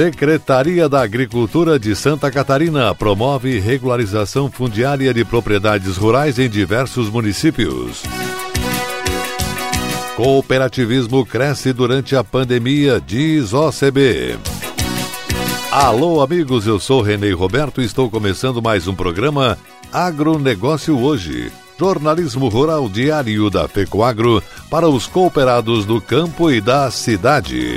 Secretaria da Agricultura de Santa Catarina promove regularização fundiária de propriedades rurais em diversos municípios. Cooperativismo cresce durante a pandemia, diz OCB. Alô, amigos, eu sou Renê Roberto e estou começando mais um programa Agronegócio Hoje. Jornalismo Rural Diário da Fecoagro para os cooperados do campo e da cidade.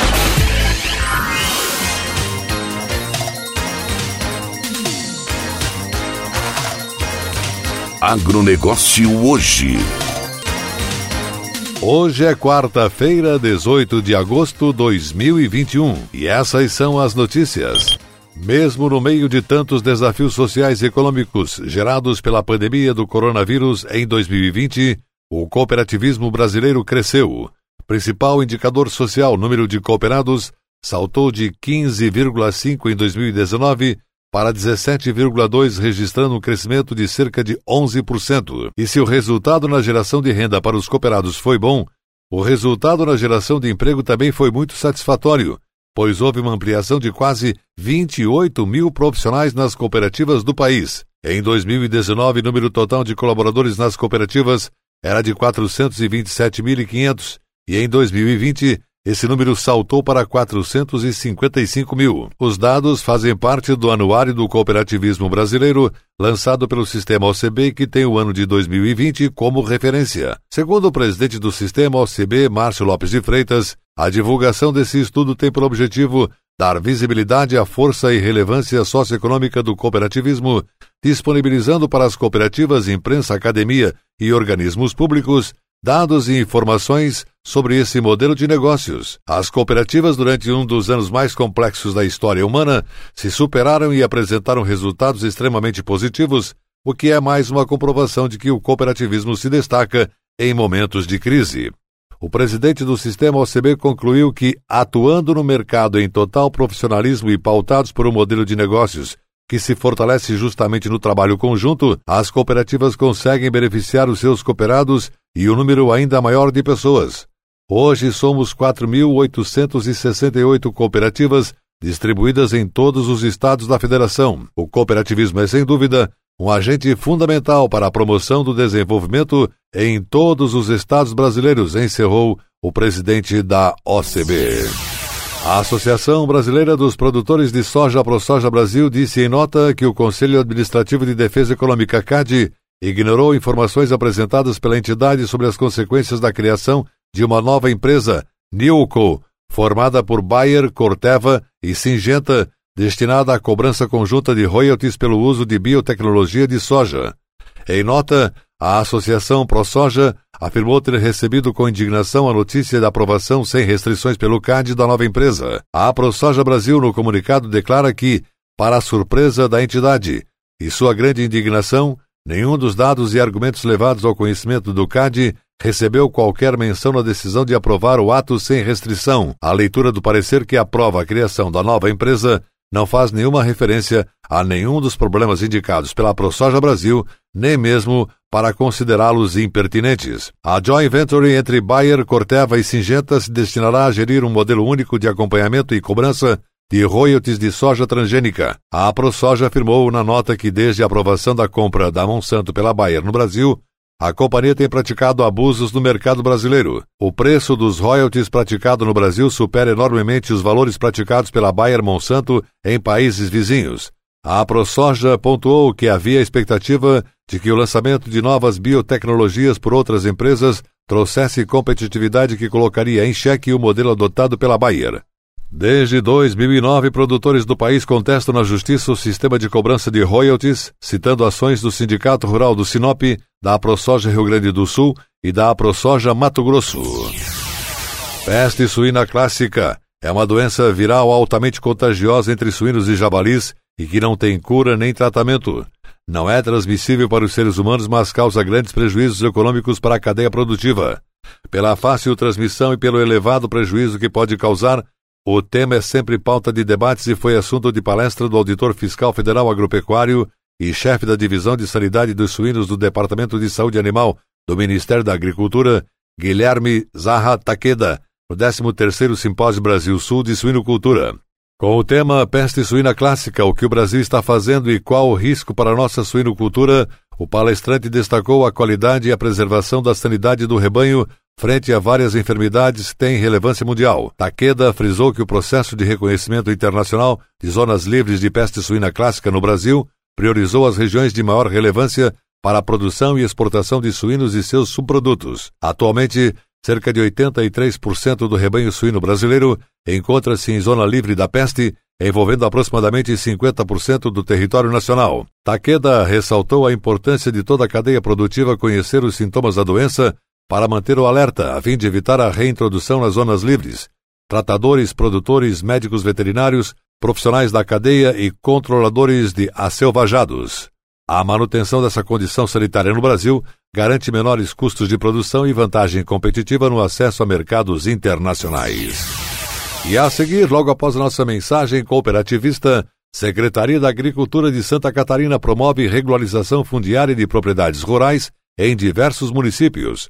Agronegócio hoje. Hoje é quarta-feira, 18 de agosto de 2021, e essas são as notícias. Mesmo no meio de tantos desafios sociais e econômicos gerados pela pandemia do coronavírus em 2020, o cooperativismo brasileiro cresceu. Principal indicador social, número de cooperados, saltou de 15,5 em 2019 para 17,2, registrando um crescimento de cerca de 11%. E se o resultado na geração de renda para os cooperados foi bom, o resultado na geração de emprego também foi muito satisfatório, pois houve uma ampliação de quase 28 mil profissionais nas cooperativas do país. Em 2019, o número total de colaboradores nas cooperativas era de 427.500 e em 2020 esse número saltou para 455 mil. Os dados fazem parte do Anuário do Cooperativismo Brasileiro, lançado pelo Sistema OCB, que tem o ano de 2020 como referência. Segundo o presidente do Sistema OCB, Márcio Lopes de Freitas, a divulgação desse estudo tem por objetivo dar visibilidade à força e relevância socioeconômica do cooperativismo, disponibilizando para as cooperativas, imprensa, academia e organismos públicos dados e informações sobre esse modelo de negócios. As cooperativas, durante um dos anos mais complexos da história humana, se superaram e apresentaram resultados extremamente positivos, o que é mais uma comprovação de que o cooperativismo se destaca em momentos de crise. O presidente do sistema OCB concluiu que, atuando no mercado em total profissionalismo e pautados por um modelo de negócios que se fortalece justamente no trabalho conjunto, as cooperativas conseguem beneficiar os seus cooperados e um número ainda maior de pessoas. Hoje somos 4.868 cooperativas distribuídas em todos os estados da federação. O cooperativismo é, sem dúvida, um agente fundamental para a promoção do desenvolvimento em todos os estados brasileiros, encerrou o presidente da OCB. A Associação Brasileira dos Produtores de Soja ProSoja Brasil disse em nota que o Conselho Administrativo de Defesa Econômica CAD ignorou informações apresentadas pela entidade sobre as consequências da criação de uma nova empresa, Nilco, formada por Bayer, Corteva e Singenta, destinada à cobrança conjunta de royalties pelo uso de biotecnologia de soja. Em nota, a Associação ProSoja afirmou ter recebido com indignação a notícia da aprovação sem restrições pelo CAD da nova empresa. A ProSoja Brasil, no comunicado, declara que, para a surpresa da entidade e sua grande indignação, nenhum dos dados e argumentos levados ao conhecimento do CAD recebeu qualquer menção na decisão de aprovar o ato sem restrição. A leitura do parecer que aprova a criação da nova empresa não faz nenhuma referência a nenhum dos problemas indicados pela ProSoja Brasil, nem mesmo para considerá-los impertinentes. A joint venture entre Bayer, Corteva e Singenta se destinará a gerir um modelo único de acompanhamento e cobrança de royalties de soja transgênica. A ProSoja afirmou na nota que desde a aprovação da compra da Monsanto pela Bayer no Brasil, a companhia tem praticado abusos no mercado brasileiro. O preço dos royalties praticado no Brasil supera enormemente os valores praticados pela Bayer Monsanto em países vizinhos. A ProSoja pontuou que havia expectativa de que o lançamento de novas biotecnologias por outras empresas trouxesse competitividade que colocaria em xeque o modelo adotado pela Bayer. Desde 2009, produtores do país contestam na justiça o sistema de cobrança de royalties, citando ações do Sindicato Rural do Sinop, da AproSoja Rio Grande do Sul e da AproSoja Mato Grosso. Peste suína clássica é uma doença viral altamente contagiosa entre suínos e jabalis e que não tem cura nem tratamento. Não é transmissível para os seres humanos, mas causa grandes prejuízos econômicos para a cadeia produtiva. Pela fácil transmissão e pelo elevado prejuízo que pode causar, o tema é sempre pauta de debates e foi assunto de palestra do auditor fiscal federal agropecuário e chefe da divisão de sanidade dos suínos do Departamento de Saúde Animal do Ministério da Agricultura, Guilherme Zaha Takeda, no 13º Simpósio Brasil Sul de Suinocultura. Com o tema Peste Suína Clássica, o que o Brasil está fazendo e qual o risco para a nossa suinocultura, o palestrante destacou a qualidade e a preservação da sanidade do rebanho frente a várias enfermidades tem relevância mundial. Takeda frisou que o processo de reconhecimento internacional de zonas livres de peste suína clássica no Brasil priorizou as regiões de maior relevância para a produção e exportação de suínos e seus subprodutos. Atualmente, cerca de 83% do rebanho suíno brasileiro encontra-se em zona livre da peste, envolvendo aproximadamente 50% do território nacional. Takeda ressaltou a importância de toda a cadeia produtiva conhecer os sintomas da doença para manter o alerta, a fim de evitar a reintrodução nas zonas livres. Tratadores, produtores, médicos veterinários, profissionais da cadeia e controladores de acelvajados. A manutenção dessa condição sanitária no Brasil garante menores custos de produção e vantagem competitiva no acesso a mercados internacionais. E a seguir, logo após nossa mensagem cooperativista, Secretaria da Agricultura de Santa Catarina promove regularização fundiária de propriedades rurais em diversos municípios.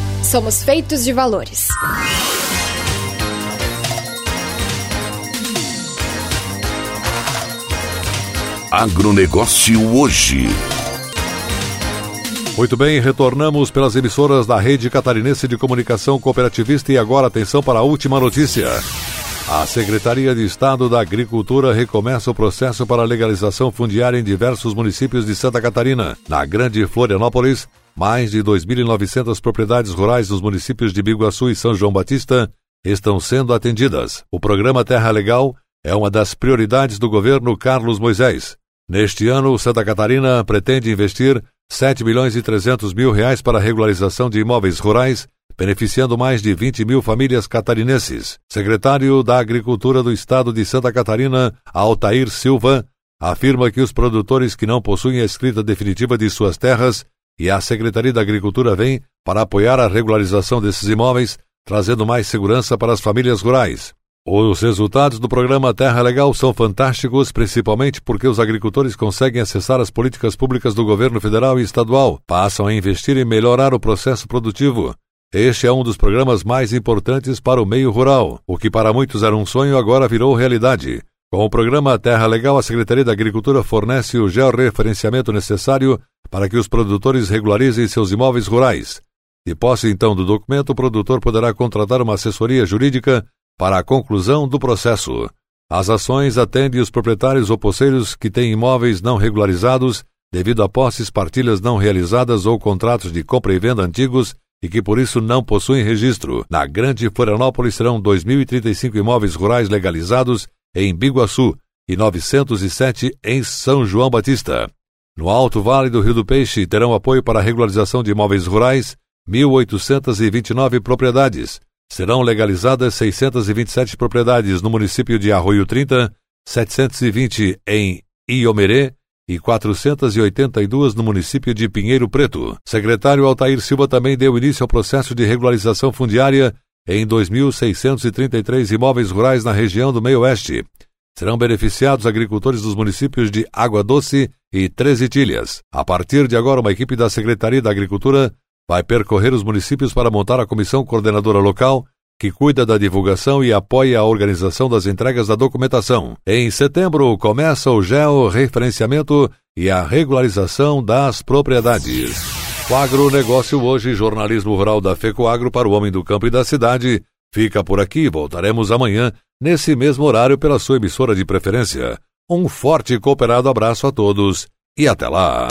Somos feitos de valores. Agronegócio hoje. Muito bem, retornamos pelas emissoras da Rede Catarinense de Comunicação Cooperativista e agora atenção para a última notícia. A Secretaria de Estado da Agricultura recomeça o processo para legalização fundiária em diversos municípios de Santa Catarina. Na Grande Florianópolis, mais de 2.900 propriedades rurais dos municípios de Biguaçu e São João Batista estão sendo atendidas. O programa Terra Legal é uma das prioridades do governo Carlos Moisés. Neste ano, Santa Catarina pretende investir 7 milhões e 300 mil reais para a regularização de imóveis rurais, beneficiando mais de 20 mil famílias catarinenses. Secretário da Agricultura do Estado de Santa Catarina, Altair Silva, afirma que os produtores que não possuem a escrita definitiva de suas terras e a Secretaria da Agricultura vem para apoiar a regularização desses imóveis, trazendo mais segurança para as famílias rurais. Os resultados do programa Terra Legal são fantásticos, principalmente porque os agricultores conseguem acessar as políticas públicas do governo federal e estadual, passam a investir em melhorar o processo produtivo. Este é um dos programas mais importantes para o meio rural. O que para muitos era um sonho agora virou realidade. Com o programa Terra Legal, a Secretaria da Agricultura fornece o georreferenciamento necessário para que os produtores regularizem seus imóveis rurais. De posse então do documento, o produtor poderá contratar uma assessoria jurídica para a conclusão do processo. As ações atendem os proprietários ou poceiros que têm imóveis não regularizados devido a posses, partilhas não realizadas ou contratos de compra e venda antigos e que por isso não possuem registro. Na Grande Florianópolis serão 2.035 imóveis rurais legalizados em Biguaçu, e 907 em São João Batista. No Alto Vale do Rio do Peixe terão apoio para a regularização de imóveis rurais 1.829 propriedades. Serão legalizadas 627 propriedades no município de Arroio 30, 720 em Iomerê e 482 no município de Pinheiro Preto. Secretário Altair Silva também deu início ao processo de regularização fundiária em 2.633 imóveis rurais na região do Meio-Oeste. Serão beneficiados agricultores dos municípios de Água Doce e Treze Tilhas. A partir de agora, uma equipe da Secretaria da Agricultura vai percorrer os municípios para montar a comissão coordenadora local que cuida da divulgação e apoia a organização das entregas da documentação. Em setembro, começa o georreferenciamento e a regularização das propriedades. O agronegócio hoje, jornalismo rural da FECOAGro para o homem do campo e da cidade. Fica por aqui, voltaremos amanhã, nesse mesmo horário, pela sua emissora de preferência. Um forte e cooperado abraço a todos e até lá!